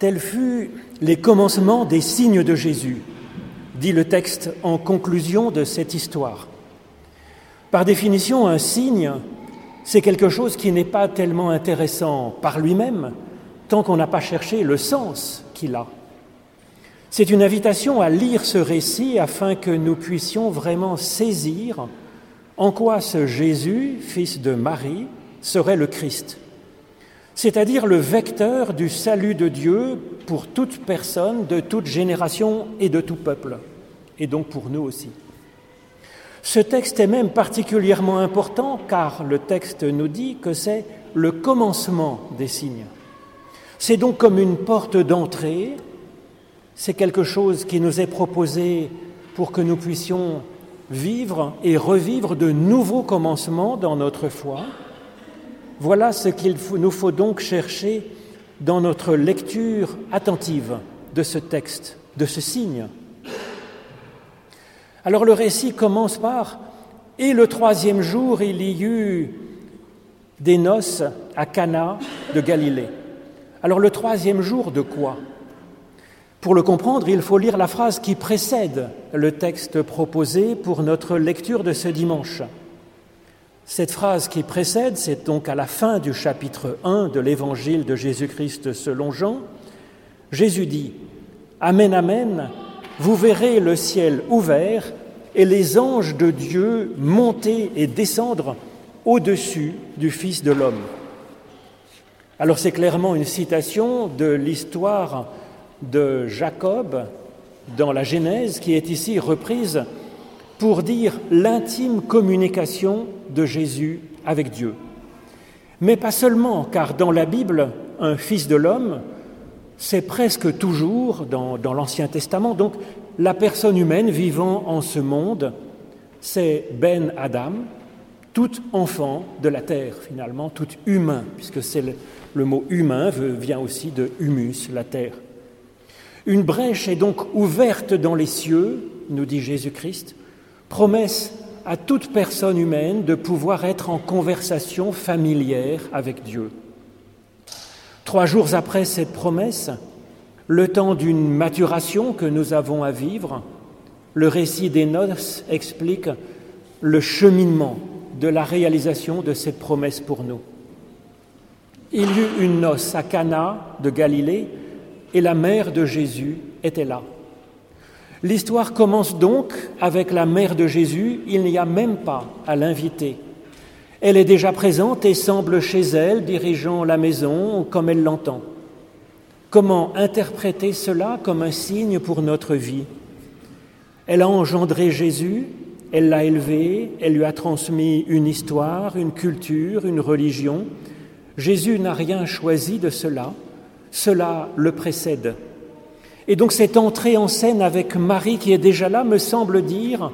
Tels furent les commencements des signes de Jésus, dit le texte en conclusion de cette histoire. Par définition, un signe, c'est quelque chose qui n'est pas tellement intéressant par lui-même, tant qu'on n'a pas cherché le sens qu'il a. C'est une invitation à lire ce récit afin que nous puissions vraiment saisir en quoi ce Jésus, fils de Marie, serait le Christ, c'est-à-dire le vecteur du salut de Dieu pour toute personne, de toute génération et de tout peuple, et donc pour nous aussi. Ce texte est même particulièrement important car le texte nous dit que c'est le commencement des signes. C'est donc comme une porte d'entrée, c'est quelque chose qui nous est proposé pour que nous puissions vivre et revivre de nouveaux commencements dans notre foi. Voilà ce qu'il nous faut donc chercher dans notre lecture attentive de ce texte, de ce signe. Alors le récit commence par Et le troisième jour, il y eut des noces à Cana de Galilée. Alors le troisième jour de quoi? Pour le comprendre, il faut lire la phrase qui précède le texte proposé pour notre lecture de ce dimanche. Cette phrase qui précède, c'est donc à la fin du chapitre 1 de l'évangile de Jésus-Christ selon Jean. Jésus dit, Amen, Amen, vous verrez le ciel ouvert et les anges de Dieu monter et descendre au-dessus du Fils de l'homme. Alors c'est clairement une citation de l'histoire de Jacob dans la Genèse qui est ici reprise pour dire l'intime communication de Jésus avec Dieu. Mais pas seulement, car dans la Bible, un fils de l'homme, c'est presque toujours, dans, l'Ancien Testament, donc la personne humaine vivant en ce monde, c'est Ben Adam, tout enfant de la terre, finalement, tout humain, puisque c'est le, mot humain vient aussi de humus, la terre. Une brèche est donc ouverte dans les cieux, nous dit Jésus-Christ, promesse à toute personne humaine de pouvoir être en conversation familière avec Dieu. Trois jours après cette promesse, le temps d'une maturation que nous avons à vivre, le récit des noces explique le cheminement de la réalisation de cette promesse pour nous. Il y eut une noce à Cana de Galilée et la mère de Jésus était là. L'histoire commence donc avec la mère de Jésus, il n'y a même pas à l'inviter. Elle est déjà présente et semble chez elle, dirigeant la maison comme elle l'entend. Comment interpréter cela comme un signe pour notre vie? Elle a engendré Jésus, elle l'a élevé, elle lui a transmis une histoire, une culture, une religion. Jésus n'a rien choisi de cela, cela le précède. Et donc cette entrée en scène avec Marie qui est déjà là me semble dire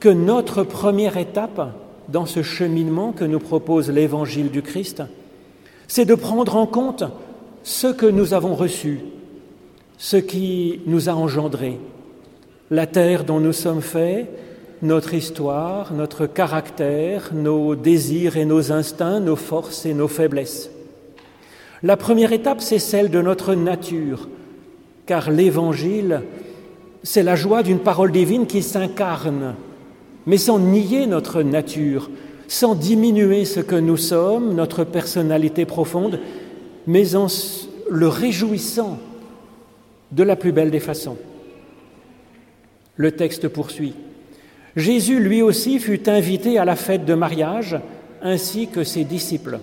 que notre première étape, dans ce cheminement que nous propose l'évangile du Christ, c'est de prendre en compte ce que nous avons reçu, ce qui nous a engendré, la terre dont nous sommes faits, notre histoire, notre caractère, nos désirs et nos instincts, nos forces et nos faiblesses. La première étape, c'est celle de notre nature, car l'Évangile, c'est la joie d'une parole divine qui s'incarne mais sans nier notre nature, sans diminuer ce que nous sommes, notre personnalité profonde, mais en le réjouissant de la plus belle des façons. Le texte poursuit. Jésus lui aussi fut invité à la fête de mariage, ainsi que ses disciples.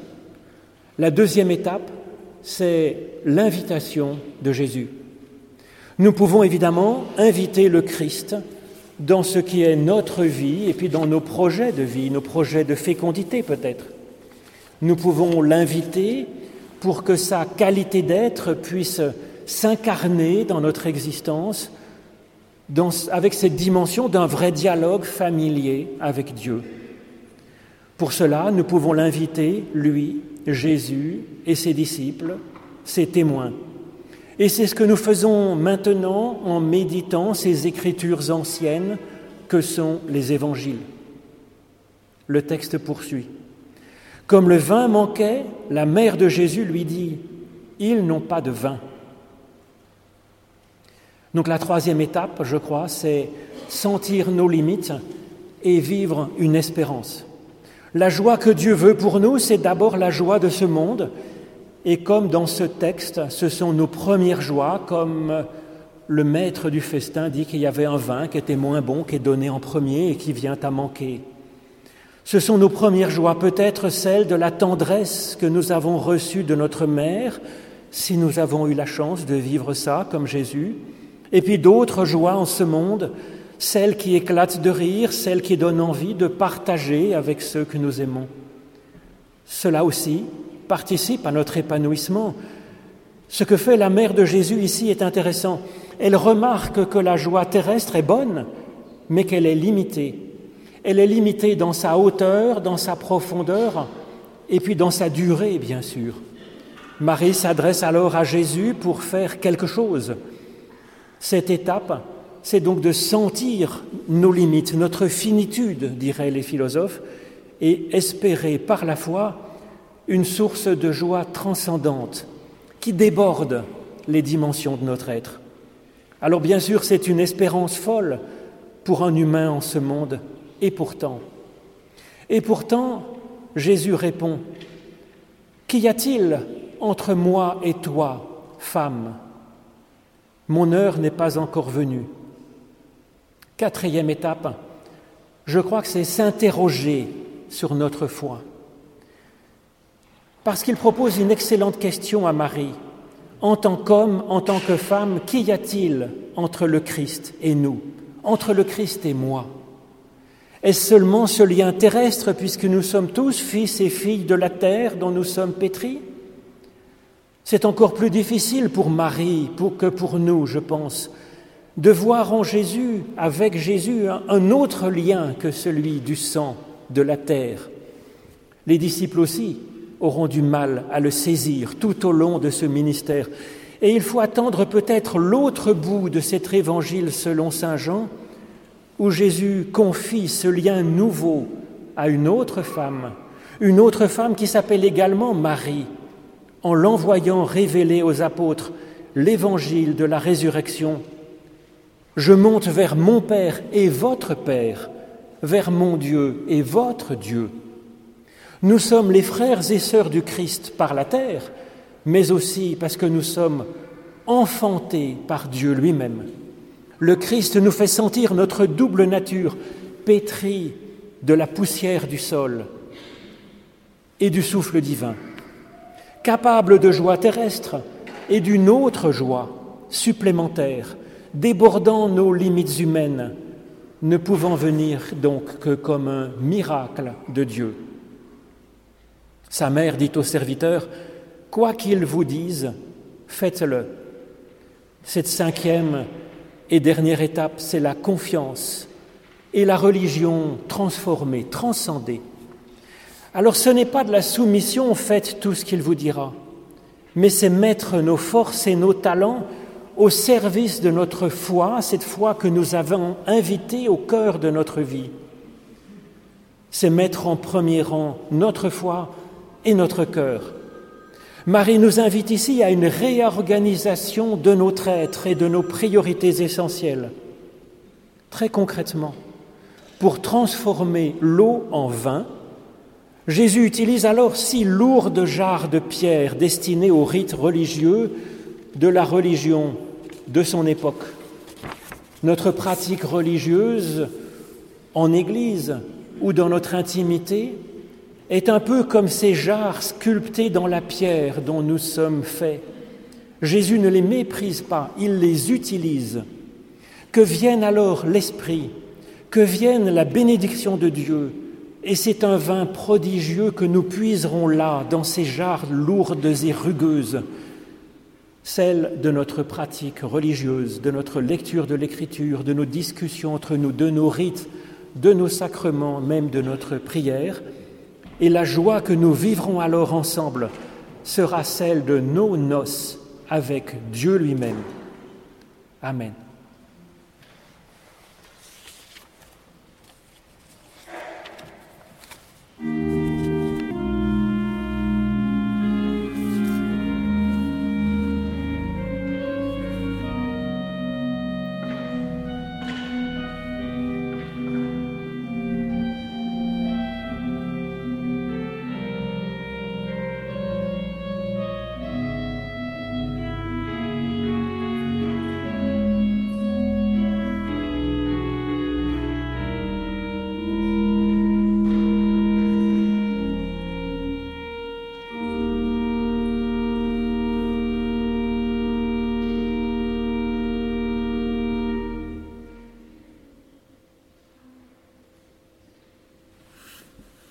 La deuxième étape, c'est l'invitation de Jésus. Nous pouvons évidemment inviter le Christ dans ce qui est notre vie et puis dans nos projets de vie, nos projets de fécondité peut-être. Nous pouvons l'inviter pour que sa qualité d'être puisse s'incarner dans notre existence avec cette dimension d'un vrai dialogue familier avec Dieu. Pour cela, nous pouvons l'inviter, lui, Jésus et ses disciples, ses témoins, et c'est ce que nous faisons maintenant en méditant ces écritures anciennes que sont les évangiles. Le texte poursuit. Comme le vin manquait, la mère de Jésus lui dit, Ils n'ont pas de vin. Donc la troisième étape, je crois, c'est sentir nos limites et vivre une espérance. La joie que Dieu veut pour nous, c'est d'abord la joie de ce monde. Et comme dans ce texte, ce sont nos premières joies, comme le maître du festin dit qu'il y avait un vin qui était moins bon, qui est donné en premier et qui vient à manquer. Ce sont nos premières joies, peut-être celles de la tendresse que nous avons reçue de notre mère, si nous avons eu la chance de vivre ça comme Jésus, et puis d'autres joies en ce monde, celles qui éclatent de rire, celles qui donnent envie de partager avec ceux que nous aimons. Cela aussi participe à notre épanouissement. Ce que fait la mère de Jésus ici est intéressant. Elle remarque que la joie terrestre est bonne, mais qu'elle est limitée. Elle est limitée dans sa hauteur, dans sa profondeur, et puis dans sa durée, bien sûr. Marie s'adresse alors à Jésus pour faire quelque chose. Cette étape, c'est donc de sentir nos limites, notre finitude, diraient les philosophes, et espérer par la foi une source de joie transcendante qui déborde les dimensions de notre être. Alors bien sûr, c'est une espérance folle pour un humain en ce monde, et pourtant, et pourtant, Jésus répond, Qu'y a-t-il entre moi et toi, femme? Mon heure n'est pas encore venue. Quatrième étape, je crois que c'est s'interroger sur notre foi. Parce qu'il propose une excellente question à Marie. En tant qu'homme, en tant que femme, qu'y a-t-il entre le Christ et nous, entre le Christ et moi Est-ce seulement ce lien terrestre puisque nous sommes tous fils et filles de la terre dont nous sommes pétris? C'est encore plus difficile pour Marie pour que pour nous, je pense, de voir en Jésus, avec Jésus, un autre lien que celui du sang, de la terre. Les disciples aussi auront du mal à le saisir tout au long de ce ministère. Et il faut attendre peut-être l'autre bout de cet évangile selon Saint Jean, où Jésus confie ce lien nouveau à une autre femme, une autre femme qui s'appelle également Marie, en l'envoyant révéler aux apôtres l'évangile de la résurrection. Je monte vers mon Père et votre Père, vers mon Dieu et votre Dieu. Nous sommes les frères et sœurs du Christ par la terre, mais aussi parce que nous sommes enfantés par Dieu lui-même. Le Christ nous fait sentir notre double nature, pétrie de la poussière du sol et du souffle divin capable de joie terrestre et d'une autre joie supplémentaire, débordant nos limites humaines, ne pouvant venir donc que comme un miracle de Dieu. Sa mère dit au serviteur, Quoi qu'il vous dise, faites-le. Cette cinquième et dernière étape, c'est la confiance et la religion transformée, transcendée. Alors ce n'est pas de la soumission, faites tout ce qu'il vous dira, mais c'est mettre nos forces et nos talents au service de notre foi, cette foi que nous avons invitée au cœur de notre vie. C'est mettre en premier rang notre foi et notre cœur. Marie nous invite ici à une réorganisation de notre être et de nos priorités essentielles. Très concrètement, pour transformer l'eau en vin, Jésus utilise alors six lourdes jarres de pierre destinées aux rites religieux de la religion de son époque. Notre pratique religieuse en Église ou dans notre intimité est un peu comme ces jarres sculptées dans la pierre dont nous sommes faits. Jésus ne les méprise pas, il les utilise. Que vienne alors l'Esprit, que vienne la bénédiction de Dieu, et c'est un vin prodigieux que nous puiserons là, dans ces jarres lourdes et rugueuses, celles de notre pratique religieuse, de notre lecture de l'Écriture, de nos discussions entre nous, de nos rites, de nos sacrements, même de notre prière. Et la joie que nous vivrons alors ensemble sera celle de nos noces avec Dieu lui-même. Amen.